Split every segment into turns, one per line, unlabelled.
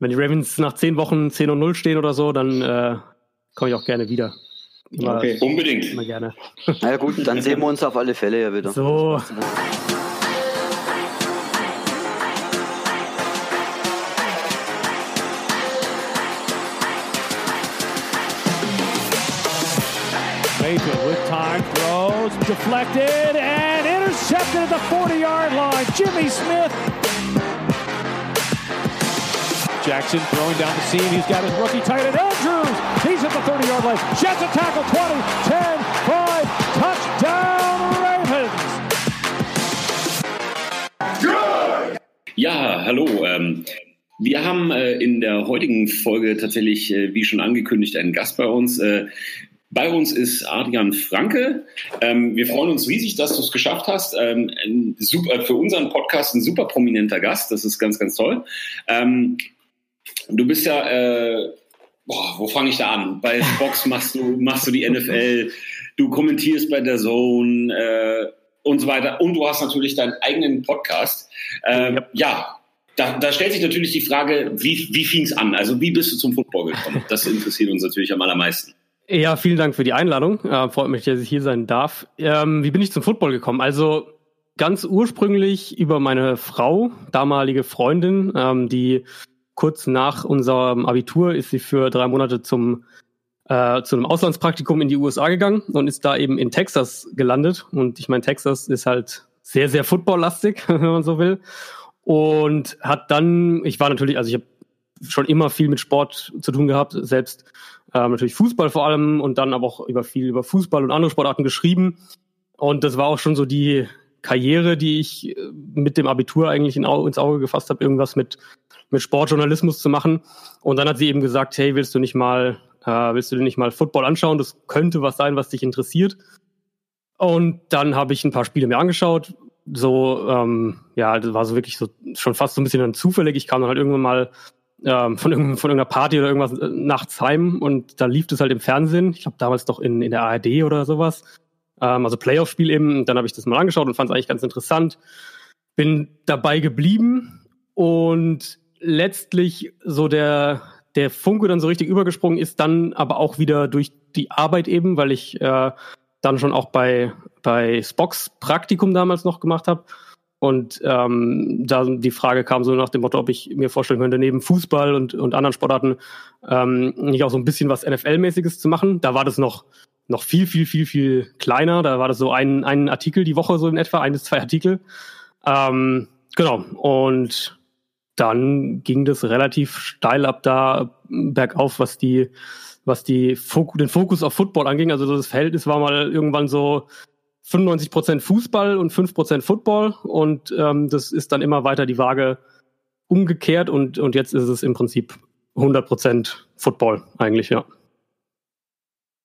wenn die Ravens nach zehn Wochen 10 und 0 stehen oder so, dann äh, komme ich auch gerne wieder.
Immer, okay. Unbedingt.
Immer gerne.
Na ja, gut, dann sehen wir uns auf alle Fälle ja wieder.
So.
Mayfield with time throws, deflected and intercepted at the 40 yard line. Jimmy Smith. Jackson throwing down the seam. He's got his rookie tight end Andrews. He's at the 30 yard line. Jets a tackle 20, 10, 5. Touchdown Ravens.
Ja, hallo. Ähm, wir haben äh, in der heutigen Folge tatsächlich, äh, wie schon angekündigt, einen Gast bei uns. Äh, bei uns ist Adrian Franke. Ähm, wir freuen uns riesig, dass du es geschafft hast. Ähm, super, für unseren Podcast ein super prominenter Gast. Das ist ganz, ganz toll. Ähm, du bist ja, äh, boah, wo fange ich da an? Bei Fox machst du, machst du die NFL, du kommentierst bei der Zone äh, und so weiter. Und du hast natürlich deinen eigenen Podcast. Ähm, ja. ja. Da, da, stellt sich natürlich die Frage, wie, wie fing es an? Also wie bist du zum Football gekommen? Das interessiert uns natürlich am allermeisten.
Ja, vielen Dank für die Einladung. Äh, freut mich, dass ich hier sein darf. Ähm, wie bin ich zum Football gekommen? Also ganz ursprünglich über meine Frau, damalige Freundin, ähm, die kurz nach unserem Abitur ist sie für drei Monate zum äh, zu einem Auslandspraktikum in die USA gegangen und ist da eben in Texas gelandet. Und ich meine, Texas ist halt sehr, sehr footballlastig, wenn man so will. Und hat dann, ich war natürlich, also ich habe schon immer viel mit Sport zu tun gehabt, selbst ähm, natürlich Fußball vor allem und dann aber auch über viel über Fußball und andere Sportarten geschrieben. Und das war auch schon so die Karriere, die ich äh, mit dem Abitur eigentlich in, ins Auge gefasst habe, irgendwas mit, mit Sportjournalismus zu machen. Und dann hat sie eben gesagt, hey, willst du nicht mal, äh, willst du dir nicht mal Football anschauen? Das könnte was sein, was dich interessiert. Und dann habe ich ein paar Spiele mir angeschaut. So, ähm, ja, das war so wirklich so schon fast so ein bisschen dann zufällig. Ich kam dann halt irgendwann mal ähm, von, irgendeiner, von irgendeiner Party oder irgendwas äh, nachts heim und da lief das halt im Fernsehen. Ich glaube damals doch in, in der ARD oder sowas. Ähm, also Playoff-Spiel eben. Dann habe ich das mal angeschaut und fand es eigentlich ganz interessant. Bin dabei geblieben und letztlich so der der Funke dann so richtig übergesprungen ist, dann aber auch wieder durch die Arbeit eben, weil ich äh, dann schon auch bei bei Spox Praktikum damals noch gemacht habe und ähm, da die Frage kam so nach dem Motto, ob ich mir vorstellen könnte, neben Fußball und, und anderen Sportarten ähm, nicht auch so ein bisschen was NFL-mäßiges zu machen. Da war das noch noch viel, viel, viel, viel kleiner. Da war das so ein, ein Artikel die Woche, so in etwa, ein bis zwei Artikel. Ähm, genau. Und dann ging das relativ steil ab da bergauf, was die, was die Fok den Fokus auf Football anging. Also das Verhältnis war mal irgendwann so 95 Prozent Fußball und 5 Prozent Football und ähm, das ist dann immer weiter die Waage umgekehrt und, und jetzt ist es im Prinzip 100 Prozent Football eigentlich, ja.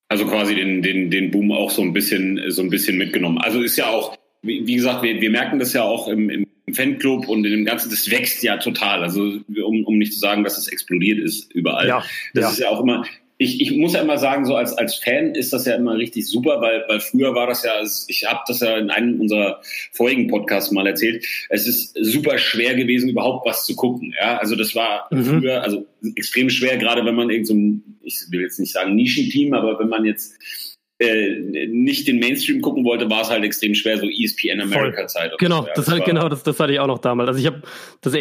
Also quasi den, den, den Boom auch so ein bisschen, so ein bisschen mitgenommen. Also ist ja auch, wie, wie gesagt, wir, wir merken das ja auch im, im Fanclub und in dem Ganzen, das wächst ja total. Also um, um nicht zu sagen, dass es explodiert ist überall. Ja, das ja. ist ja auch immer, ich, ich muss ja immer sagen, so als, als Fan ist das ja immer richtig super, weil, weil früher war das ja, ich habe das ja in einem unserer vorigen Podcasts mal erzählt, es ist super schwer gewesen, überhaupt was zu gucken. Ja, also das war mhm. früher, also extrem schwer, gerade wenn man irgend so ein, ich will jetzt nicht sagen Nischenteam, aber wenn man jetzt äh, nicht den Mainstream gucken wollte, war es halt extrem schwer, so ESPN America Zeit.
Genau, so. ja, das, das genau, das, das hatte ich auch noch damals. Also ich habe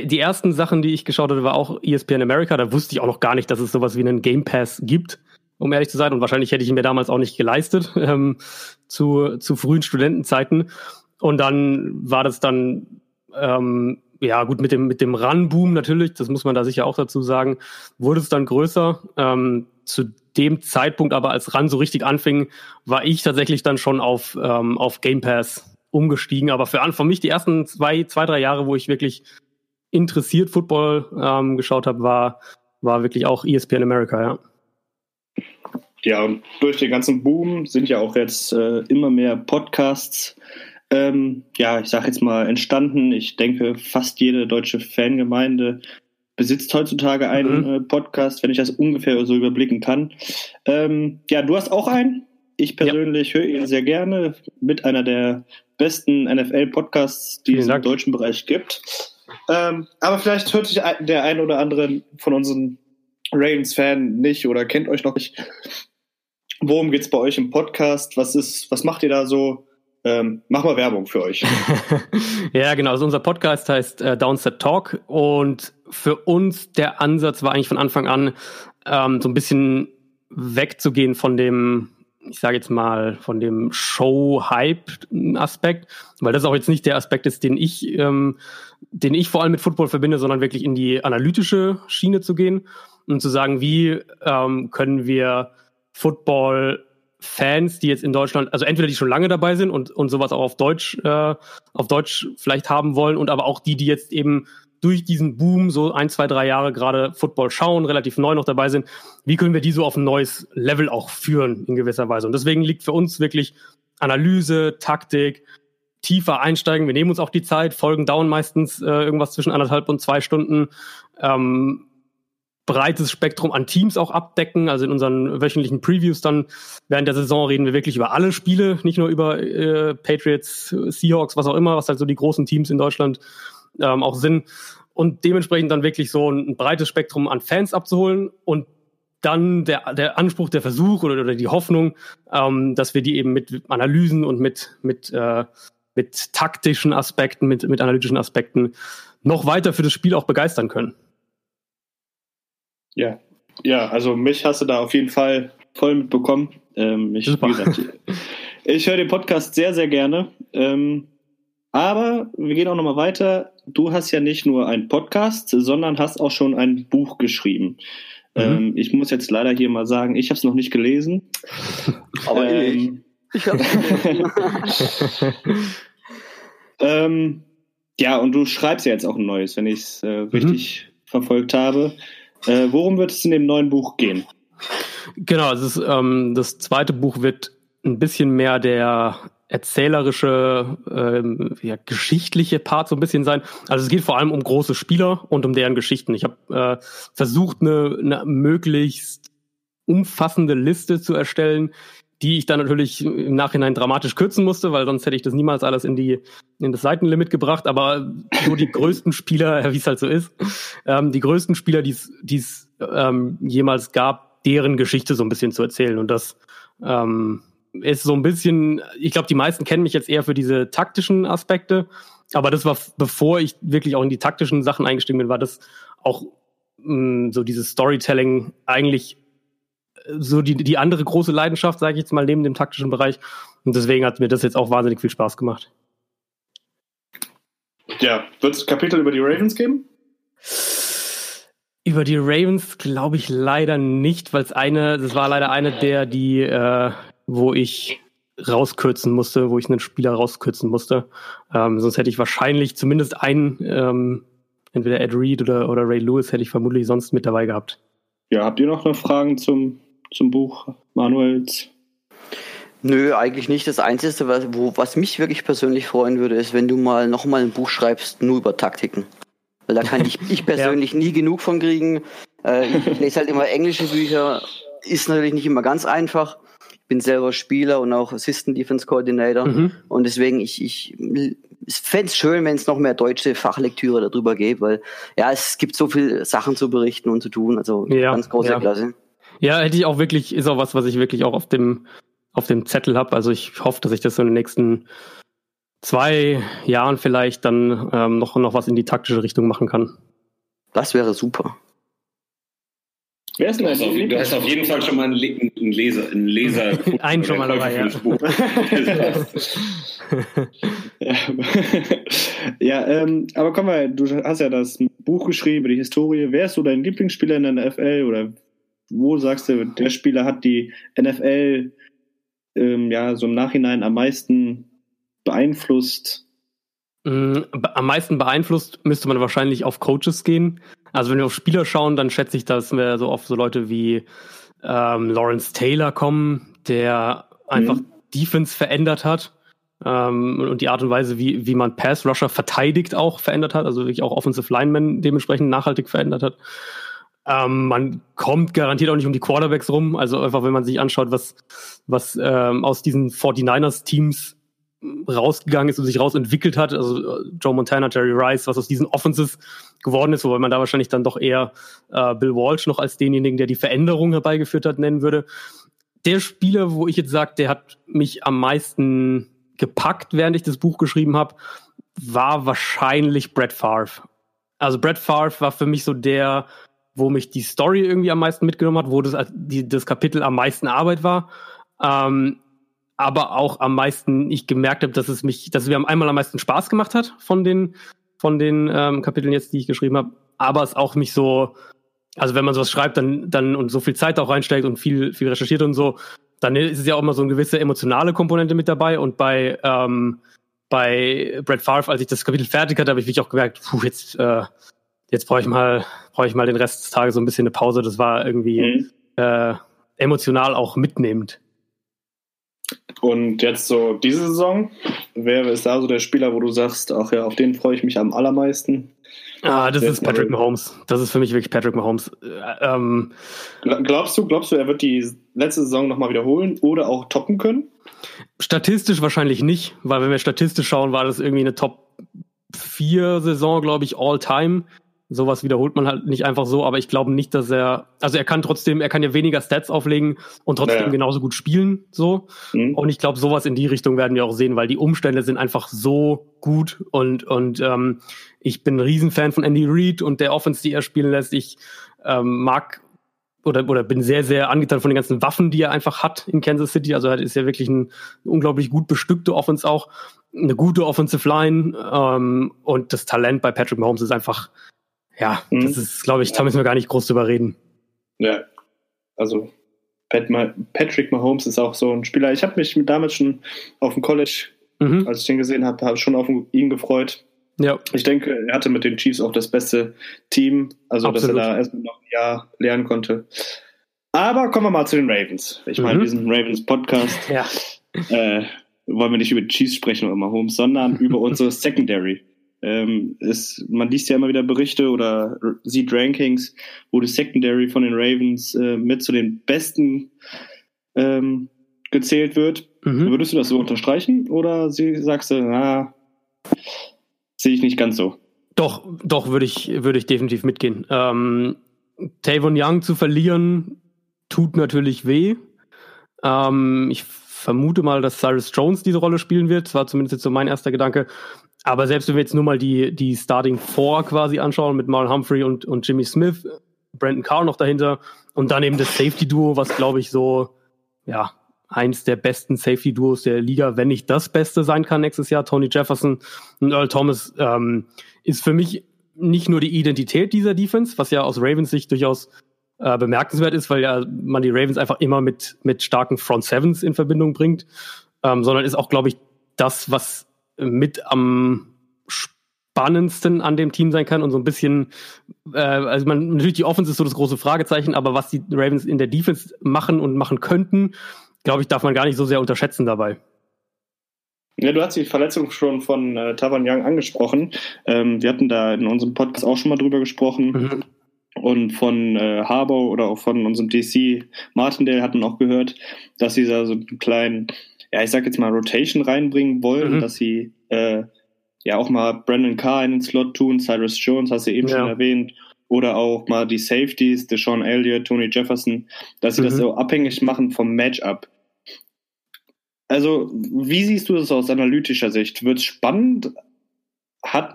die ersten Sachen, die ich geschaut hatte, war auch ESPN America. Da wusste ich auch noch gar nicht, dass es sowas wie einen Game Pass gibt, um ehrlich zu sein. Und wahrscheinlich hätte ich ihn mir damals auch nicht geleistet ähm, zu zu frühen Studentenzeiten. Und dann war das dann ähm, ja gut mit dem mit dem Run-Boom natürlich, das muss man da sicher auch dazu sagen, wurde es dann größer. Ähm, zu dem Zeitpunkt aber, als RAN so richtig anfing, war ich tatsächlich dann schon auf, ähm, auf Game Pass umgestiegen. Aber für, für mich die ersten zwei, zwei, drei Jahre, wo ich wirklich interessiert Football ähm, geschaut habe, war, war wirklich auch ESPN America, ja.
Ja, und durch den ganzen Boom sind ja auch jetzt äh, immer mehr Podcasts, ähm, ja, ich sag jetzt mal, entstanden. Ich denke, fast jede deutsche Fangemeinde besitzt heutzutage einen mhm. äh, Podcast, wenn ich das ungefähr so überblicken kann. Ähm, ja, du hast auch einen. Ich persönlich ja. höre ihn sehr gerne. Mit einer der besten NFL-Podcasts, die es im deutschen Bereich gibt. Ähm, aber vielleicht hört sich der ein oder andere von unseren Ravens-Fan nicht oder kennt euch noch nicht. Worum geht's bei euch im Podcast? Was ist, was macht ihr da so? Ähm, mach mal Werbung für euch.
ja, genau. Also unser Podcast heißt äh, Downset Talk und für uns der Ansatz war eigentlich von Anfang an ähm, so ein bisschen wegzugehen von dem, ich sage jetzt mal, von dem Show-Hype-Aspekt, weil das auch jetzt nicht der Aspekt ist, den ich, ähm, den ich vor allem mit Football verbinde, sondern wirklich in die analytische Schiene zu gehen und zu sagen, wie ähm, können wir Football Fans, die jetzt in Deutschland, also entweder die schon lange dabei sind und, und sowas auch auf Deutsch, äh, auf Deutsch vielleicht haben wollen und aber auch die, die jetzt eben durch diesen Boom so ein, zwei, drei Jahre gerade Football schauen, relativ neu noch dabei sind, wie können wir die so auf ein neues Level auch führen in gewisser Weise? Und deswegen liegt für uns wirklich Analyse, Taktik, tiefer einsteigen. Wir nehmen uns auch die Zeit, Folgen dauern meistens äh, irgendwas zwischen anderthalb und zwei Stunden. Ähm, breites Spektrum an Teams auch abdecken. Also in unseren wöchentlichen Previews dann während der Saison reden wir wirklich über alle Spiele, nicht nur über äh, Patriots, Seahawks, was auch immer, was halt so die großen Teams in Deutschland ähm, auch sind. Und dementsprechend dann wirklich so ein, ein breites Spektrum an Fans abzuholen und dann der, der Anspruch, der Versuch oder, oder die Hoffnung, ähm, dass wir die eben mit Analysen und mit, mit, äh, mit taktischen Aspekten, mit, mit analytischen Aspekten noch weiter für das Spiel auch begeistern können.
Ja, ja, also mich hast du da auf jeden Fall voll mitbekommen. Ähm, ich. Gesagt, ich höre den Podcast sehr, sehr gerne. Ähm, aber wir gehen auch nochmal weiter. Du hast ja nicht nur einen Podcast, sondern hast auch schon ein Buch geschrieben. Mhm. Ähm, ich muss jetzt leider hier mal sagen, ich habe es noch nicht gelesen.
Aber ähm, ich. Ich habe
ähm, Ja, und du schreibst ja jetzt auch ein neues, wenn ich es äh, richtig mhm. verfolgt habe. Äh, worum wird es in dem neuen Buch gehen?
Genau, ist, ähm, das zweite Buch wird ein bisschen mehr der erzählerische, ähm, ja, geschichtliche Part so ein bisschen sein. Also es geht vor allem um große Spieler und um deren Geschichten. Ich habe äh, versucht, eine, eine möglichst umfassende Liste zu erstellen, die ich dann natürlich im Nachhinein dramatisch kürzen musste, weil sonst hätte ich das niemals alles in die in das Seitenlimit gebracht. Aber so die größten Spieler, wie es halt so ist, ähm, die größten Spieler, die es ähm, jemals gab, deren Geschichte so ein bisschen zu erzählen. Und das ähm, ist so ein bisschen, ich glaube, die meisten kennen mich jetzt eher für diese taktischen Aspekte. Aber das war, bevor ich wirklich auch in die taktischen Sachen eingestiegen bin, war das auch mh, mm, so dieses Storytelling eigentlich so die, die andere große Leidenschaft, sage ich jetzt mal, neben dem taktischen Bereich. Und deswegen hat mir das jetzt auch wahnsinnig viel Spaß gemacht.
Ja, wird es Kapitel über die Ravens geben?
Über die Ravens glaube ich leider nicht, weil es eine, das war leider eine der, die, äh, wo ich rauskürzen musste, wo ich einen Spieler rauskürzen musste. Ähm, sonst hätte ich wahrscheinlich zumindest einen, ähm, entweder Ed Reed oder, oder Ray Lewis hätte ich vermutlich sonst mit dabei gehabt.
Ja, habt ihr noch Fragen zum zum Buch Manuels?
Nö, eigentlich nicht. Das Einzige, was, wo, was mich wirklich persönlich freuen würde, ist, wenn du mal nochmal ein Buch schreibst, nur über Taktiken. Weil da kann ich, ich persönlich ja. nie genug von kriegen. Äh, ich lese halt immer englische Bücher, ist natürlich nicht immer ganz einfach. Ich bin selber Spieler und auch Assistant Defense Coordinator. Mhm. Und deswegen, ich, ich, fände es schön, wenn es noch mehr deutsche Fachlektüre darüber gäbe, weil ja, es gibt so viele Sachen zu berichten und zu tun. Also ja, ganz große ja. Klasse.
Ja, hätte ich auch wirklich, ist auch was, was ich wirklich auch auf dem, auf dem Zettel habe. Also ich hoffe, dass ich das so in den nächsten zwei Jahren vielleicht dann ähm, noch, noch was in die taktische Richtung machen kann.
Das wäre super.
Wer ist denn du hast auf jeden Fall schon mal einen, einen Leser. Einen Leser
einen schon mal dabei, ja.
ja, ja ähm, aber komm mal, du hast ja das Buch geschrieben, die Historie. Wer ist so dein Lieblingsspieler in der NFL oder wo sagst du, der Spieler hat die NFL ähm, ja so im Nachhinein am meisten beeinflusst?
Mm, am meisten beeinflusst müsste man wahrscheinlich auf Coaches gehen. Also wenn wir auf Spieler schauen, dann schätze ich, dass wir so auf so Leute wie ähm, Lawrence Taylor kommen, der einfach mhm. Defense verändert hat ähm, und die Art und Weise, wie, wie man Pass Rusher verteidigt, auch verändert hat, also wirklich auch Offensive Linemen dementsprechend nachhaltig verändert hat. Ähm, man kommt garantiert auch nicht um die Quarterbacks rum. Also einfach, wenn man sich anschaut, was, was ähm, aus diesen 49ers-Teams rausgegangen ist und sich rausentwickelt hat. Also äh, Joe Montana, Jerry Rice, was aus diesen Offenses geworden ist, wobei man da wahrscheinlich dann doch eher äh, Bill Walsh noch als denjenigen, der die Veränderung herbeigeführt hat, nennen würde. Der Spieler, wo ich jetzt sage, der hat mich am meisten gepackt, während ich das Buch geschrieben habe, war wahrscheinlich Brett Favre. Also Brett Favre war für mich so der, wo mich die Story irgendwie am meisten mitgenommen hat, wo das, die, das Kapitel am meisten Arbeit war. Ähm, aber auch am meisten ich gemerkt habe, dass es mich, dass es mir einmal am meisten Spaß gemacht hat von den, von den ähm, Kapiteln jetzt, die ich geschrieben habe. Aber es auch mich so, also wenn man sowas schreibt, dann, dann und so viel Zeit auch reinsteckt und viel, viel recherchiert und so, dann ist es ja auch immer so eine gewisse emotionale Komponente mit dabei. Und bei, ähm, bei Brett Favre, als ich das Kapitel fertig hatte, habe ich wirklich auch gemerkt, puh, jetzt, äh, jetzt brauche ich mal, brauche ich mal den Rest des Tages so ein bisschen eine Pause. Das war irgendwie mhm. äh, emotional auch mitnehmend.
Und jetzt so diese Saison, wer ist da so der Spieler, wo du sagst, ach ja, auf den freue ich mich am allermeisten?
Ah, das ist Patrick Mahomes. Das ist für mich wirklich Patrick Mahomes. Äh, ähm,
glaubst du, glaubst du, er wird die letzte Saison nochmal wiederholen oder auch toppen können?
Statistisch wahrscheinlich nicht, weil wenn wir statistisch schauen, war das irgendwie eine Top 4 Saison, glaube ich, all time sowas wiederholt man halt nicht einfach so, aber ich glaube nicht, dass er, also er kann trotzdem, er kann ja weniger Stats auflegen und trotzdem naja. genauso gut spielen, so. Mhm. Und ich glaube, sowas in die Richtung werden wir auch sehen, weil die Umstände sind einfach so gut und, und ähm, ich bin ein Riesenfan von Andy Reid und der Offense, die er spielen lässt. Ich ähm, mag oder, oder bin sehr, sehr angetan von den ganzen Waffen, die er einfach hat in Kansas City. Also er ist ja wirklich ein unglaublich gut bestückte Offense auch, eine gute Offensive Line ähm, und das Talent bei Patrick Mahomes ist einfach ja, mhm. das ist, glaube ich, da müssen wir gar nicht groß drüber reden.
Ja, also Pat Patrick Mahomes ist auch so ein Spieler. Ich habe mich damals schon auf dem College, mhm. als ich den gesehen habe, habe schon auf ihn gefreut. Ja. Ich denke, er hatte mit den Chiefs auch das beste Team, also Absolut. dass er da erstmal noch ein Jahr lernen konnte. Aber kommen wir mal zu den Ravens. Ich meine, mhm. diesen Ravens-Podcast ja. äh, wollen wir nicht über die Chiefs sprechen oder Mahomes, sondern über unsere Secondary. Ähm, ist, man liest ja immer wieder Berichte oder sieht Rankings, wo die Secondary von den Ravens äh, mit zu den besten ähm, gezählt wird. Mhm. Würdest du das so unterstreichen oder sie, sagst du, na, sehe ich nicht ganz so?
Doch, doch, würde ich, würde ich definitiv mitgehen. Ähm, Tavon Young zu verlieren, tut natürlich weh. Ähm, ich vermute mal, dass Cyrus Jones diese Rolle spielen wird. Das war zumindest jetzt so mein erster Gedanke. Aber selbst wenn wir jetzt nur mal die, die Starting Four quasi anschauen mit Marlon Humphrey und, und Jimmy Smith, Brandon Carr noch dahinter und dann eben das Safety Duo, was glaube ich so, ja, eins der besten Safety Duos der Liga, wenn nicht das Beste sein kann nächstes Jahr. Tony Jefferson und Earl Thomas ähm, ist für mich nicht nur die Identität dieser Defense, was ja aus Ravens Sicht durchaus äh, bemerkenswert ist, weil ja man die Ravens einfach immer mit, mit starken Front Sevens in Verbindung bringt, ähm, sondern ist auch, glaube ich, das, was mit am spannendsten an dem Team sein kann und so ein bisschen, äh, also man, natürlich die Offense ist so das große Fragezeichen, aber was die Ravens in der Defense machen und machen könnten, glaube ich, darf man gar nicht so sehr unterschätzen dabei.
Ja, du hast die Verletzung schon von äh, Tavan Young angesprochen. Ähm, wir hatten da in unserem Podcast auch schon mal drüber gesprochen. Mhm. Und von äh, Harbour oder auch von unserem DC Martindale hatten auch gehört, dass da so einen kleinen ja, ich sag jetzt mal, Rotation reinbringen wollen, mhm. dass sie äh, ja auch mal Brandon Carr in den Slot tun, Cyrus Jones, hast du eben ja. schon erwähnt, oder auch mal die Safeties, Deshaun Elliott, Tony Jefferson, dass sie mhm. das so abhängig machen vom Matchup. Also, wie siehst du das aus analytischer Sicht? Wird es spannend?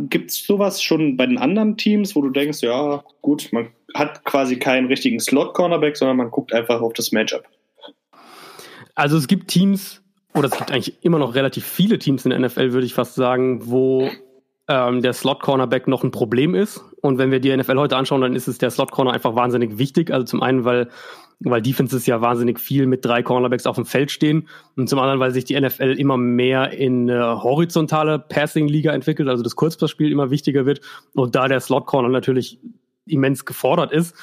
Gibt es sowas schon bei den anderen Teams, wo du denkst, ja, gut, man hat quasi keinen richtigen Slot-Cornerback, sondern man guckt einfach auf das Matchup?
Also es gibt Teams, oder es gibt eigentlich immer noch relativ viele Teams in der NFL, würde ich fast sagen, wo ähm, der Slot-Cornerback noch ein Problem ist. Und wenn wir die NFL heute anschauen, dann ist es der Slot-Corner einfach wahnsinnig wichtig. Also zum einen, weil, weil Defenses ja wahnsinnig viel mit drei Cornerbacks auf dem Feld stehen. Und zum anderen, weil sich die NFL immer mehr in eine horizontale Passing-Liga entwickelt, also das Kurzpassspiel immer wichtiger wird. Und da der Slot-Corner natürlich immens gefordert ist.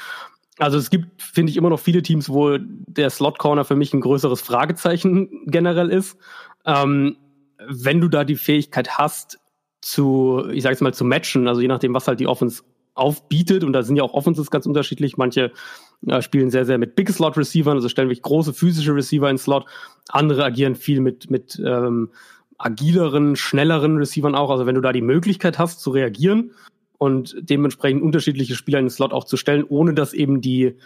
Also es gibt, finde ich, immer noch viele Teams, wo der Slot Corner für mich ein größeres Fragezeichen generell ist. Ähm, wenn du da die Fähigkeit hast, zu, ich sage jetzt mal, zu matchen, also je nachdem, was halt die Offense aufbietet, und da sind ja auch Offenses ganz unterschiedlich. Manche äh, spielen sehr, sehr mit Big Slot Receivern, also stellen wirklich große physische Receiver in Slot. Andere agieren viel mit, mit ähm, agileren, schnelleren Receivern auch. Also wenn du da die Möglichkeit hast zu reagieren und dementsprechend unterschiedliche Spieler in den Slot auch zu stellen, ohne dass eben die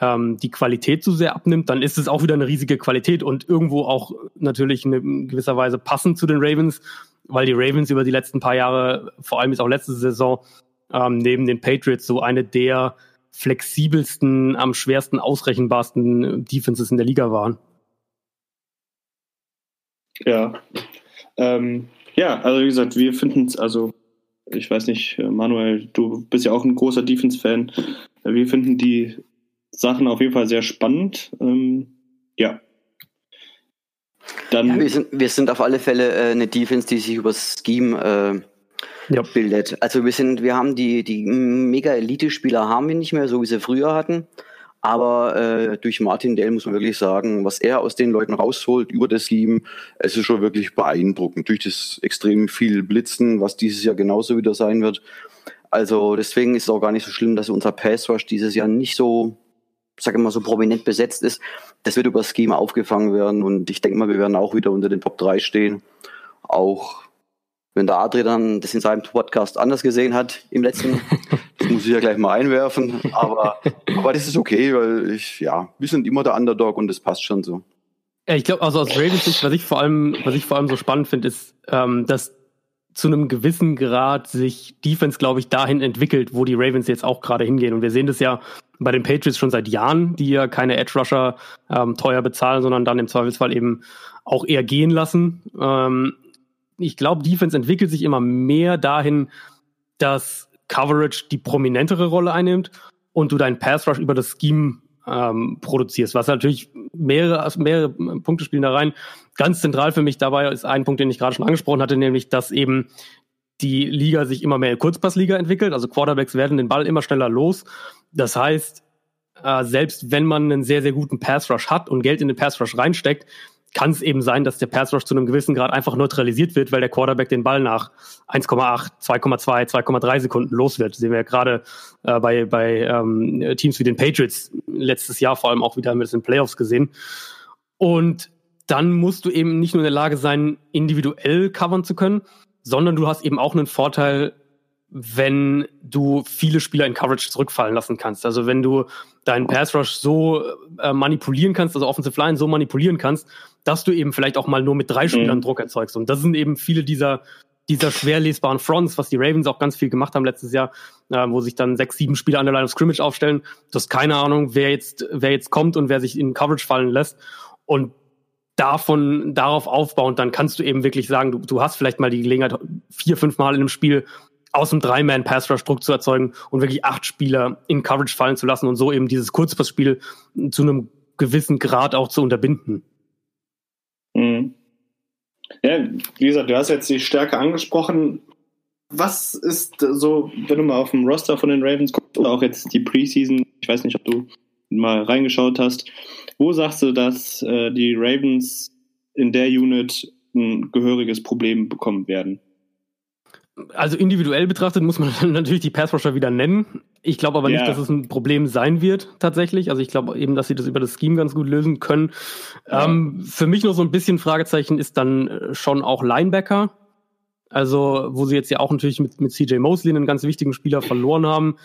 ähm, die Qualität zu sehr abnimmt, dann ist es auch wieder eine riesige Qualität und irgendwo auch natürlich in gewisser Weise passend zu den Ravens, weil die Ravens über die letzten paar Jahre, vor allem jetzt auch letzte Saison, ähm, neben den Patriots so eine der flexibelsten, am schwersten ausrechenbarsten Defenses in der Liga waren.
Ja. Ähm, ja, also wie gesagt, wir finden es, also ich weiß nicht, Manuel, du bist ja auch ein großer Defense-Fan. Wir finden die Sachen auf jeden Fall sehr spannend. Ähm, ja.
Dann ja, wir, sind, wir sind auf alle Fälle äh, eine Defense, die sich über Scheme äh, ja. bildet. Also wir sind, wir haben die, die mega Elite-Spieler haben wir nicht mehr, so wie sie früher hatten. Aber äh, durch Martin Dell muss man wirklich sagen, was er aus den Leuten rausholt über das Scheme, es ist schon wirklich beeindruckend. Durch das extrem viel Blitzen, was dieses Jahr genauso wieder sein wird. Also deswegen ist es auch gar nicht so schlimm, dass unser Pass Rush dieses Jahr nicht so sage mal so prominent besetzt ist, das wird über das Schema aufgefangen werden und ich denke mal, wir werden auch wieder unter den Top 3 stehen. Auch wenn der Adri dann das in seinem Podcast anders gesehen hat im letzten, das muss ich ja gleich mal einwerfen, aber, aber das ist okay, weil ich, ja, wir sind immer der Underdog und das passt schon so.
Ja, ich glaube, also aus Ravens Sicht, was ich vor allem, was ich vor allem so spannend finde, ist, ähm, dass zu einem gewissen Grad sich Defense, glaube ich, dahin entwickelt, wo die Ravens jetzt auch gerade hingehen. Und wir sehen das ja bei den Patriots schon seit Jahren, die ja keine Edge Rusher ähm, teuer bezahlen, sondern dann im Zweifelsfall eben auch eher gehen lassen. Ähm, ich glaube, Defense entwickelt sich immer mehr dahin, dass Coverage die prominentere Rolle einnimmt und du deinen Pass Rush über das Scheme ähm, produzierst, was natürlich mehrere, mehrere Punkte spielen da rein. Ganz zentral für mich dabei ist ein Punkt, den ich gerade schon angesprochen hatte, nämlich, dass eben die Liga sich immer mehr Kurzpassliga entwickelt. Also Quarterbacks werden den Ball immer schneller los. Das heißt, äh, selbst wenn man einen sehr, sehr guten Pass Rush hat und Geld in den Pass Rush reinsteckt, kann es eben sein, dass der Pass Rush zu einem gewissen Grad einfach neutralisiert wird, weil der Quarterback den Ball nach 1,8, 2,2, 2,3 Sekunden los wird. Das sehen wir ja gerade äh, bei, bei ähm, Teams wie den Patriots letztes Jahr vor allem auch wieder mit den Playoffs gesehen. Und dann musst du eben nicht nur in der Lage sein, individuell covern zu können, sondern du hast eben auch einen Vorteil, wenn du viele Spieler in Coverage zurückfallen lassen kannst. Also wenn du deinen Pass Rush so äh, manipulieren kannst, also Offensive Line so manipulieren kannst, dass du eben vielleicht auch mal nur mit drei mhm. Spielern mhm. Druck erzeugst. Und das sind eben viele dieser dieser schwer lesbaren Fronts, was die Ravens auch ganz viel gemacht haben letztes Jahr, äh, wo sich dann sechs, sieben Spieler an der Line of Scrimmage aufstellen. Du hast keine Ahnung, wer jetzt, wer jetzt kommt und wer sich in Coverage fallen lässt. Und davon darauf aufbauend, dann kannst du eben wirklich sagen, du, du hast vielleicht mal die Gelegenheit, vier, fünf Mal in einem Spiel aus dem Drei-Man Pass Rush Druck zu erzeugen und wirklich acht Spieler in Coverage fallen zu lassen und so eben dieses Kurzpassspiel zu einem gewissen Grad auch zu unterbinden.
Mhm. Ja, wie gesagt, du hast jetzt die Stärke angesprochen. Was ist so, wenn du mal auf dem Roster von den Ravens guckst oder auch jetzt die Preseason, ich weiß nicht, ob du mal reingeschaut hast, wo sagst du, dass äh, die Ravens in der Unit ein gehöriges Problem bekommen werden?
Also individuell betrachtet muss man natürlich die Passrusher wieder nennen. Ich glaube aber nicht, ja. dass es ein Problem sein wird tatsächlich. Also ich glaube eben, dass sie das über das Scheme ganz gut lösen können. Ja. Ähm, für mich noch so ein bisschen Fragezeichen ist dann äh, schon auch Linebacker. Also wo sie jetzt ja auch natürlich mit, mit CJ Mosley einen ganz wichtigen Spieler verloren haben.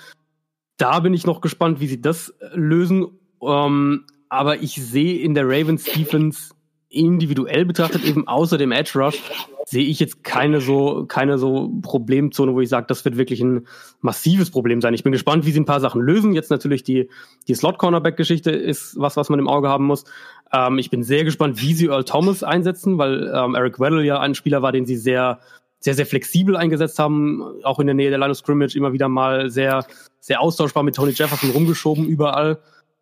Da bin ich noch gespannt, wie sie das äh, lösen. Ähm, aber ich sehe in der Ravens Defense individuell betrachtet eben außer dem Edge Rush sehe ich jetzt keine so keine so Problemzone, wo ich sage, das wird wirklich ein massives Problem sein. Ich bin gespannt, wie sie ein paar Sachen lösen. Jetzt natürlich die die Slot Cornerback Geschichte ist was, was man im Auge haben muss. Ähm, ich bin sehr gespannt, wie sie Earl Thomas einsetzen, weil ähm, Eric Weddle ja ein Spieler war, den sie sehr sehr sehr flexibel eingesetzt haben, auch in der Nähe der Line of Scrimmage immer wieder mal sehr sehr austauschbar mit Tony Jefferson rumgeschoben überall.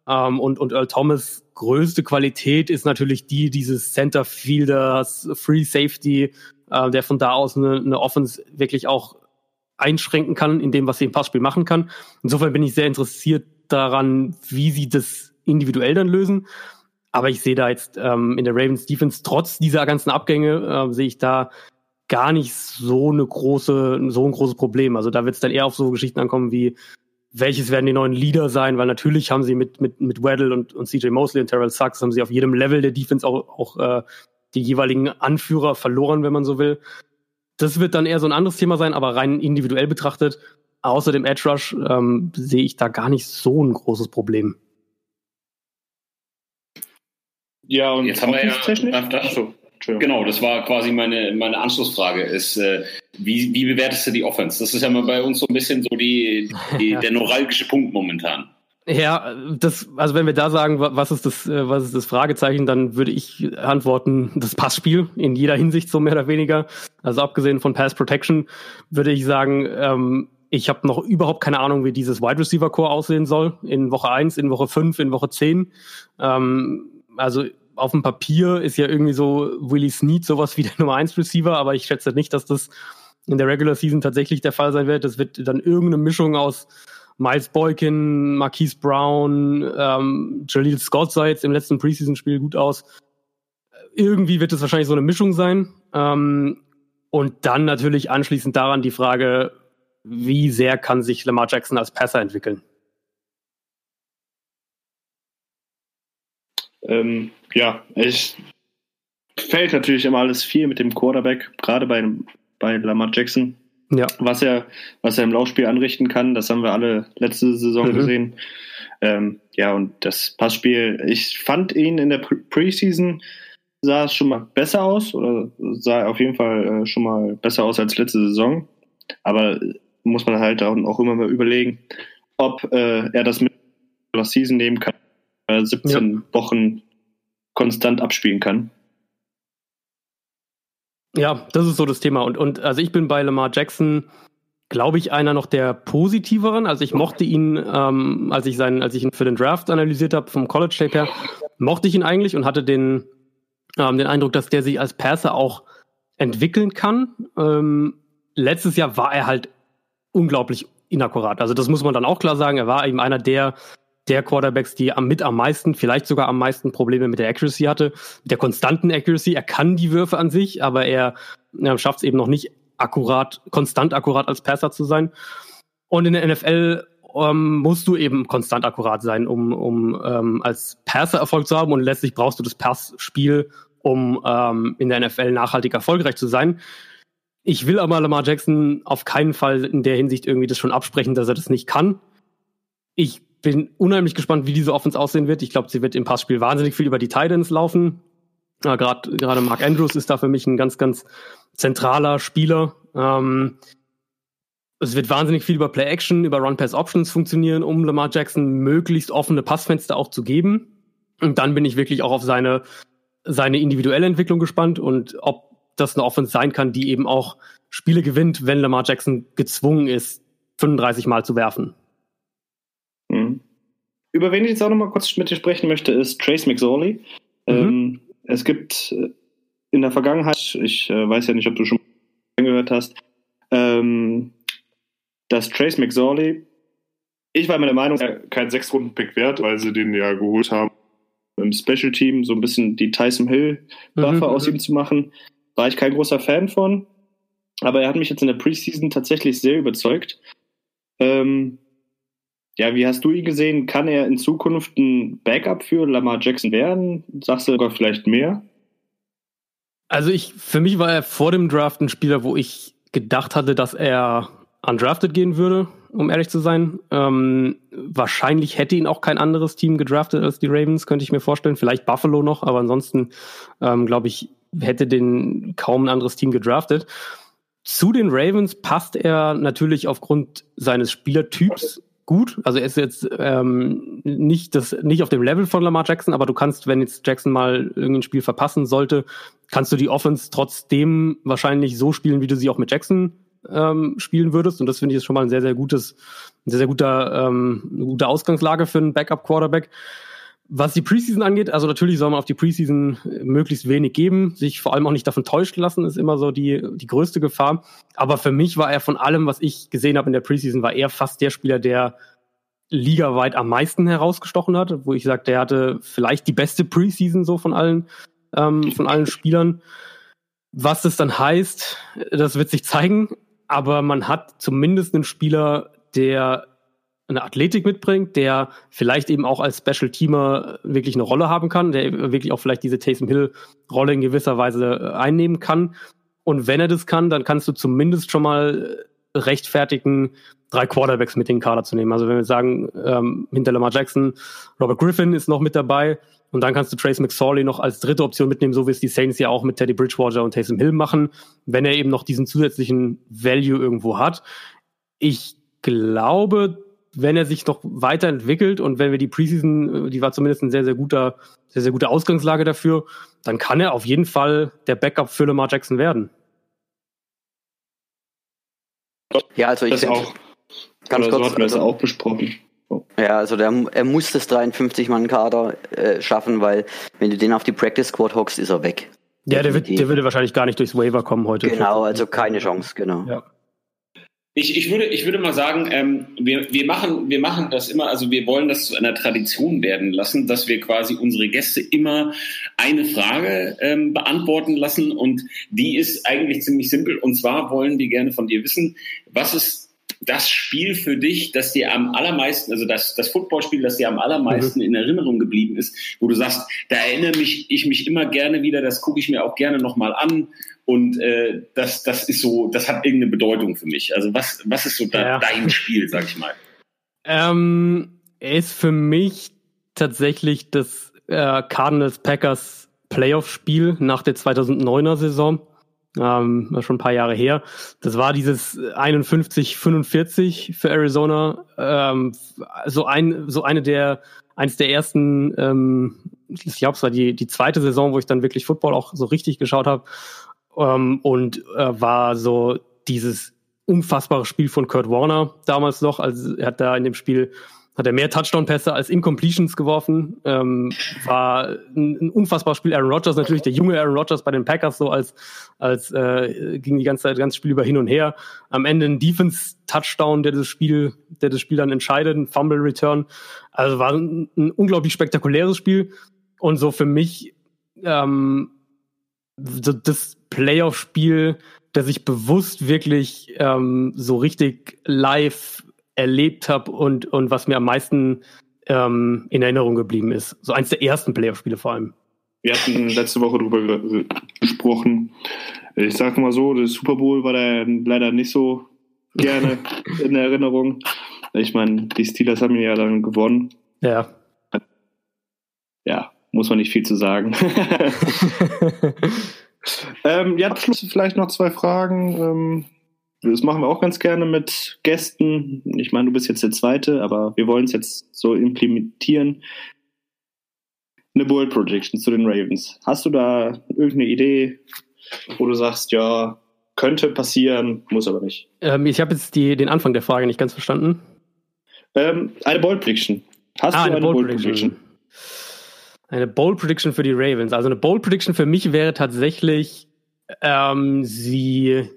Ähm, und, und Earl Thomas größte Qualität ist natürlich die dieses Centerfielders, Free Safety, äh, der von da aus eine, eine Offense wirklich auch einschränken kann in dem, was sie im Passspiel machen kann. Insofern bin ich sehr interessiert daran, wie sie das individuell dann lösen. Aber ich sehe da jetzt ähm, in der Ravens Defense trotz dieser ganzen Abgänge äh, sehe ich da gar nicht so eine große, so ein großes Problem. Also da wird es dann eher auf so Geschichten ankommen wie welches werden die neuen Leader sein, weil natürlich haben sie mit, mit, mit Weddle und, und CJ Mosley und Terrell Sachs haben sie auf jedem Level der Defense auch, auch äh, die jeweiligen Anführer verloren, wenn man so will. Das wird dann eher so ein anderes Thema sein, aber rein individuell betrachtet, außer dem Edge Rush, ähm, sehe ich da gar nicht so ein großes Problem.
Ja, und jetzt haben wir ja. Achso, genau, das war quasi meine, meine Anschlussfrage. Ist, äh, wie, wie bewertest du die Offense? Das ist ja mal bei uns so ein bisschen so die, die ja. der neuralgische Punkt momentan.
Ja, das, also wenn wir da sagen, was ist das, äh, was ist das Fragezeichen, dann würde ich antworten, das Passspiel in jeder Hinsicht so mehr oder weniger. Also abgesehen von Pass Protection würde ich sagen, ähm, ich habe noch überhaupt keine Ahnung, wie dieses Wide Receiver Core aussehen soll in Woche 1, in Woche 5, in Woche 10. Ähm, also auf dem Papier ist ja irgendwie so Willie Snead sowas wie der Nummer 1 Receiver, aber ich schätze nicht, dass das in der Regular Season tatsächlich der Fall sein wird. Das wird dann irgendeine Mischung aus Miles Boykin, Marquise Brown, ähm, Jaleel Scott sah jetzt im letzten Preseason-Spiel gut aus. Irgendwie wird es wahrscheinlich so eine Mischung sein. Ähm, und dann natürlich anschließend daran die Frage, wie sehr kann sich Lamar Jackson als Passer entwickeln?
Ähm, ja, es fällt natürlich immer alles viel mit dem Quarterback, gerade bei, bei Lamar Jackson. Ja. Was er, was er im Laufspiel anrichten kann, das haben wir alle letzte Saison mhm. gesehen. Ähm, ja, und das Passspiel, ich fand ihn in der Preseason sah es schon mal besser aus oder sah auf jeden Fall äh, schon mal besser aus als letzte Saison. Aber muss man halt auch, immer mal überlegen, ob äh, er das mit der Season nehmen kann, äh, 17 ja. Wochen konstant abspielen kann.
Ja, das ist so das Thema. Und, und also ich bin bei Lamar Jackson, glaube ich, einer noch der positiveren. Also ich mochte ihn, ähm, als ich seinen, als ich ihn für den Draft analysiert habe, vom College Tape her, mochte ich ihn eigentlich und hatte den, ähm, den Eindruck, dass der sich als Passer auch entwickeln kann. Ähm, letztes Jahr war er halt unglaublich inakkurat. Also das muss man dann auch klar sagen. Er war eben einer der der Quarterbacks, die am, mit am meisten, vielleicht sogar am meisten Probleme mit der Accuracy hatte, mit der konstanten Accuracy. Er kann die Würfe an sich, aber er, er schafft es eben noch nicht akkurat, konstant akkurat als Passer zu sein. Und in der NFL ähm, musst du eben konstant akkurat sein, um, um ähm, als Passer Erfolg zu haben und letztlich brauchst du das Passspiel, um ähm, in der NFL nachhaltig erfolgreich zu sein. Ich will aber Lamar Jackson auf keinen Fall in der Hinsicht irgendwie das schon absprechen, dass er das nicht kann. Ich bin unheimlich gespannt, wie diese Offense aussehen wird. Ich glaube, sie wird im Passspiel wahnsinnig viel über die Titans laufen. Ja, Gerade gerade Mark Andrews ist da für mich ein ganz, ganz zentraler Spieler. Ähm, es wird wahnsinnig viel über Play-Action, über Run-Pass-Options funktionieren, um Lamar Jackson möglichst offene Passfenster auch zu geben. Und dann bin ich wirklich auch auf seine, seine individuelle Entwicklung gespannt und ob das eine Offense sein kann, die eben auch Spiele gewinnt, wenn Lamar Jackson gezwungen ist, 35 Mal zu werfen.
Über wen ich jetzt auch noch mal kurz mit dir sprechen möchte, ist Trace McSorley. Mhm. Ähm, es gibt äh, in der Vergangenheit, ich äh, weiß ja nicht, ob du schon gehört hast, ähm, dass Trace McSorley, ich war meiner Meinung, er kein Sechs-Runden-Pick wert, weil sie den ja geholt haben im Special Team, so ein bisschen die Tyson Hill-Waffe mhm, aus mhm. ihm zu machen. War ich kein großer Fan von, aber er hat mich jetzt in der Preseason tatsächlich sehr überzeugt. Ähm, ja, wie hast du ihn gesehen? Kann er in Zukunft ein Backup für Lamar Jackson werden? Sagst du sogar vielleicht mehr?
Also ich, für mich war er vor dem Draft ein Spieler, wo ich gedacht hatte, dass er undrafted gehen würde, um ehrlich zu sein. Ähm, wahrscheinlich hätte ihn auch kein anderes Team gedraftet als die Ravens, könnte ich mir vorstellen. Vielleicht Buffalo noch, aber ansonsten ähm, glaube ich, hätte den kaum ein anderes Team gedraftet. Zu den Ravens passt er natürlich aufgrund seines Spielertyps gut. Also er ist jetzt ähm, nicht, das, nicht auf dem Level von Lamar Jackson, aber du kannst, wenn jetzt Jackson mal irgendein Spiel verpassen sollte, kannst du die Offense trotzdem wahrscheinlich so spielen, wie du sie auch mit Jackson ähm, spielen würdest. Und das finde ich ist schon mal ein sehr, sehr gutes, ein sehr, sehr guter, ähm, eine gute Ausgangslage für einen Backup-Quarterback. Was die Preseason angeht, also natürlich soll man auf die Preseason möglichst wenig geben, sich vor allem auch nicht davon täuschen lassen, ist immer so die, die größte Gefahr. Aber für mich war er von allem, was ich gesehen habe in der Preseason, war er fast der Spieler, der ligaweit am meisten herausgestochen hat, wo ich sage, der hatte vielleicht die beste Preseason so von allen, ähm, von allen Spielern. Was das dann heißt, das wird sich zeigen, aber man hat zumindest einen Spieler, der eine Athletik mitbringt, der vielleicht eben auch als Special Teamer wirklich eine Rolle haben kann, der wirklich auch vielleicht diese Taysom Hill Rolle in gewisser Weise äh, einnehmen kann. Und wenn er das kann, dann kannst du zumindest schon mal rechtfertigen, drei Quarterbacks mit in den Kader zu nehmen. Also wenn wir sagen, ähm, hinter Lamar Jackson, Robert Griffin ist noch mit dabei und dann kannst du Trace McSorley noch als dritte Option mitnehmen, so wie es die Saints ja auch mit Teddy Bridgewater und Taysom Hill machen, wenn er eben noch diesen zusätzlichen Value irgendwo hat. Ich glaube, wenn er sich noch weiterentwickelt und wenn wir die Preseason, äh, die war zumindest ein sehr, sehr guter, sehr, sehr gute Ausgangslage dafür, dann kann er auf jeden Fall der Backup für Lamar Jackson werden.
Ja, also ich
das auch.
Ganz
Oder
kurz,
so hatten wir es
also,
auch besprochen. So.
Ja, also der, er muss das 53-Mann-Kader äh, schaffen, weil wenn du den auf die Practice Squad hockst, ist er weg.
Ja, der, wird, der würde wahrscheinlich gar nicht durchs Waiver kommen heute.
Genau, also keine Chance, genau.
Ja.
Ich, ich, würde, ich würde mal sagen, ähm, wir, wir, machen, wir machen das immer, also wir wollen das zu einer Tradition werden lassen, dass wir quasi unsere Gäste immer eine Frage ähm, beantworten lassen und die ist eigentlich ziemlich simpel. Und zwar wollen wir gerne von dir wissen, was ist das Spiel für dich, das dir am allermeisten, also das, das Footballspiel, das dir am allermeisten mhm. in Erinnerung geblieben ist, wo du sagst, da erinnere mich, ich mich immer gerne wieder, das gucke ich mir auch gerne nochmal an und äh, das, das ist so, das hat irgendeine Bedeutung für mich. Also was, was ist so da,
Ja.
dein Spiel, sag ich mal?
Ähm, ist für mich tatsächlich das äh, Cardinals Packers Playoff-Spiel nach der 2009er Saison. Ähm, schon ein paar Jahre her. Das war dieses 51-45 für Arizona. Ähm, so ein, so eine der, eins der ersten, ähm, ich glaube, es war die, die zweite Saison, wo ich dann wirklich Football auch so richtig geschaut habe. Ähm, und äh, war so dieses unfassbare Spiel von Kurt Warner damals noch. Also er hat da in dem Spiel hat er mehr Touchdown-Pässe als Incompletions geworfen. Ähm, war ein, ein unfassbares Spiel. Aaron Rodgers natürlich, der junge Aaron Rodgers bei den Packers so als als äh, ging die ganze Zeit ganze Spiel über hin und her. Am Ende ein Defense-Touchdown, der das Spiel, der das Spiel dann entscheidet, ein Fumble-Return. Also war ein, ein unglaublich spektakuläres Spiel und so für mich ähm, so das Playoff-Spiel, das ich bewusst wirklich ähm, so richtig live erlebt habe und, und was mir am meisten ähm, in Erinnerung geblieben ist. So eins der ersten Playoff-Spiele vor allem.
Wir hatten letzte Woche darüber ge- gesprochen. Ich sage mal so, das Super Bowl war da leider nicht so gerne in Erinnerung. Ich meine, die Steelers haben ihn ja dann gewonnen.
Ja.
Ja, muss man nicht viel zu sagen. ähm, ja, zum Schluss vielleicht noch zwei Fragen. Ähm, das machen wir auch ganz gerne mit Gästen. Ich meine, du bist jetzt der Zweite, aber wir wollen es jetzt so implementieren. Eine Bold Prediction zu den Ravens. Hast du da irgendeine Idee, wo du sagst, ja, könnte passieren, muss aber nicht?
ähm, ich habe jetzt die, den Anfang der Frage nicht ganz verstanden.
Ähm, eine Bold Prediction. Hast
Ah,
du eine, Bold, Prediction?
Eine Bold Prediction für die Ravens. Also eine Bold Prediction für mich wäre tatsächlich, ähm, sie,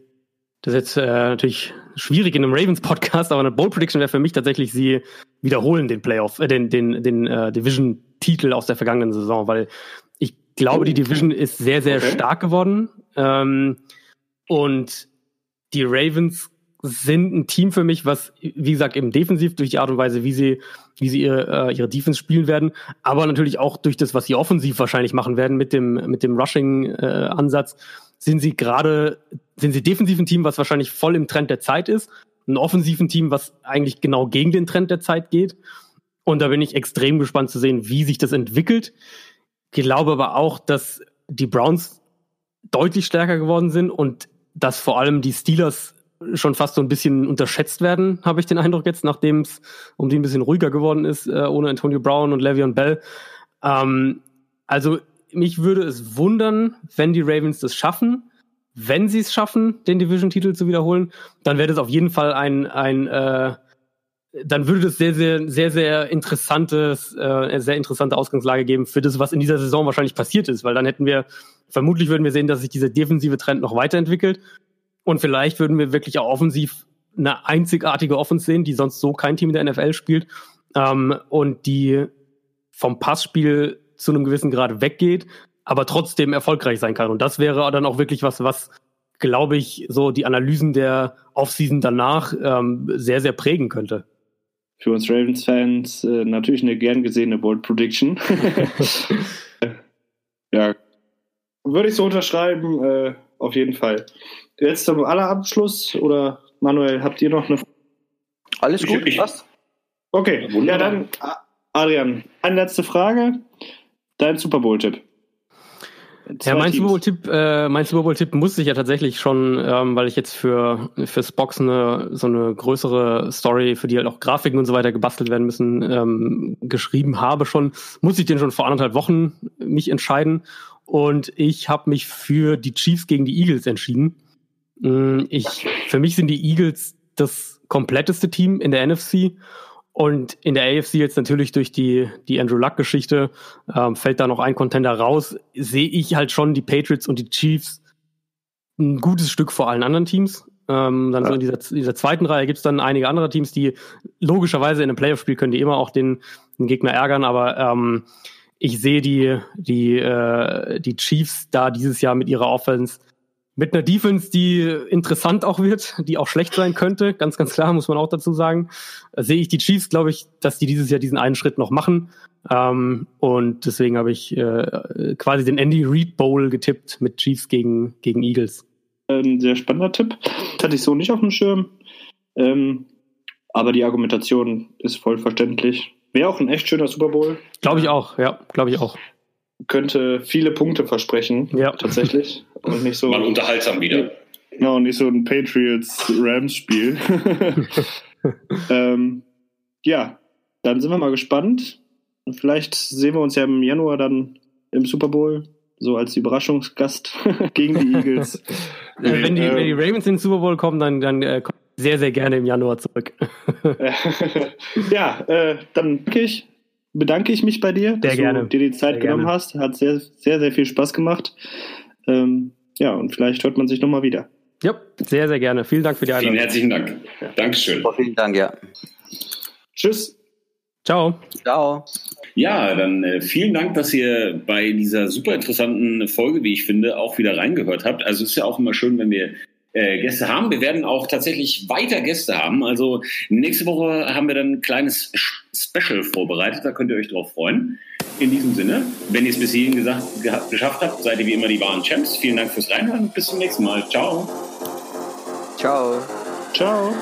das ist jetzt äh, natürlich schwierig in einem Ravens-Podcast, aber eine Bold Prediction wäre für mich tatsächlich, sie wiederholen den Playoff, äh, den, den, den äh, Division-Titel aus der vergangenen Saison, weil ich glaube,
Oh,
die Division ist sehr, sehr
Okay.
stark geworden. Ähm, und die Ravens sind ein Team für mich, was, wie gesagt, eben defensiv durch die Art und Weise, wie sie, wie sie ihre, äh, ihre Defense spielen werden, aber natürlich auch durch das, was sie offensiv wahrscheinlich machen werden mit dem, mit dem Rushing-Ansatz, sind sie gerade, sind sie defensiv ein Team, was wahrscheinlich voll im Trend der Zeit ist, ein offensiven Team, was eigentlich genau gegen den Trend der Zeit geht. Und da bin ich extrem gespannt zu sehen, wie sich das entwickelt. Glaube aber auch, dass die Browns deutlich stärker geworden sind und dass vor allem die Steelers schon fast so ein bisschen unterschätzt werden, habe ich den Eindruck jetzt, nachdem es um die ein bisschen ruhiger geworden ist, äh, ohne Antonio Brown und Le'Veon Bell. Ähm, also mich würde es wundern, wenn die Ravens das schaffen. Wenn sie es schaffen, den Division-Titel zu wiederholen, dann wäre das auf jeden Fall ein, ein äh, dann würde das sehr, sehr, sehr, sehr interessantes, äh, sehr interessante Ausgangslage geben für das, was in dieser Saison wahrscheinlich passiert ist, weil dann hätten wir, vermutlich würden wir sehen, dass sich dieser defensive Trend noch weiterentwickelt und vielleicht würden wir wirklich auch offensiv eine einzigartige Offense sehen, die sonst so kein Team in der NFL spielt ähm, und die vom Passspiel zu einem gewissen Grad weggeht, aber trotzdem erfolgreich sein kann. Und das wäre dann auch wirklich was, was, glaube ich, so die Analysen der Offseason danach ähm, sehr, sehr prägen könnte.
für uns Ravens-Fans äh, natürlich eine gern gesehene Bold Prediction. ja, würde ich so unterschreiben, äh, auf jeden Fall. Jetzt zum aller Abschluss oder Manuel, habt ihr noch eine
Alles gut,
Ich- ich-
passt.
Okay, ja
Wunderbar.
dann, Adrian, eine letzte Frage. Dein Super Bowl-Tipp.
Ja, mein
Teams.
Super Bowl-Tipp, äh, mein Super Bowl-Tipp muss ich ja tatsächlich schon, ähm, weil ich jetzt für fürs Box eine so eine größere Story, für die halt auch Grafiken und so weiter gebastelt werden müssen, ähm, geschrieben habe schon, muss ich den schon vor anderthalb Wochen mich entscheiden. Und ich habe mich für die Chiefs gegen die Eagles entschieden. Mm, Ich, für mich sind die Eagles das kompletteste Team in der NFC. Und in der AFC jetzt natürlich durch die, die Andrew Luck-Geschichte ähm, fällt da noch ein Contender raus, sehe ich halt schon die Patriots und die Chiefs ein gutes Stück vor allen anderen Teams. Ähm, dann so in dieser, dieser zweiten Reihe gibt's dann einige andere Teams, die logischerweise in einem Playoff-Spiel können die immer auch den, den Gegner ärgern, aber ähm, ich sehe die, die, äh, die Chiefs da dieses Jahr mit ihrer Offense mit einer Defense, die interessant auch wird, die auch schlecht sein könnte, ganz, ganz klar, muss man auch dazu sagen, äh, sehe ich die Chiefs, glaube ich, dass die dieses Jahr diesen einen Schritt noch machen. Ähm, und deswegen habe ich äh, quasi den Andy Reid Bowl getippt mit Chiefs gegen, gegen Eagles.
Ein sehr spannender Tipp. Das hatte ich so nicht auf dem Schirm. Ähm, aber die Argumentation ist voll verständlich. Wäre auch ein echt schöner Super Bowl.
Glaube ich auch, ja, glaube ich auch.
Könnte viele Punkte versprechen.
Ja.
Tatsächlich. Und nicht so.
Mal unterhaltsam wieder.
Genau, nicht so ein Patriots-Rams-Spiel. ähm, ja, dann sind wir mal gespannt. Und Vielleicht sehen wir uns ja im Januar dann im Super Bowl, so als Überraschungsgast gegen die Eagles.
Äh, wenn, die,
Ähm,
wenn die Ravens in den Super Bowl kommen, dann, dann äh, kommt sehr, sehr gerne im Januar zurück.
ja, äh, dann danke ich, bedanke ich mich bei dir, dass
gerne.
du dir die Zeit
Sehr
genommen
gerne.
hast. Hat sehr, sehr, sehr viel Spaß gemacht. Ähm, ja, und vielleicht hört man sich nochmal wieder.
ja, sehr, sehr gerne. Vielen Dank für die
Vielen
Einladung.
herzlichen Dank. Dankeschön.
Vielen Dank, ja.
Tschüss.
Ciao.
Ciao.
Ja, dann äh, vielen Dank, dass ihr bei dieser super interessanten Folge, wie ich finde, auch wieder reingehört habt. Also es ist ja auch immer schön, wenn wir äh, Gäste haben. Wir werden auch tatsächlich weiter Gäste haben. Also nächste Woche haben wir dann ein kleines Special vorbereitet. Da könnt ihr euch drauf freuen. In diesem Sinne, wenn ihr es bis hierhin gesagt, geschafft habt, seid ihr wie immer die wahren Champs. Vielen Dank fürs Reinhören. Bis zum nächsten Mal. Ciao.
Ciao.
Ciao.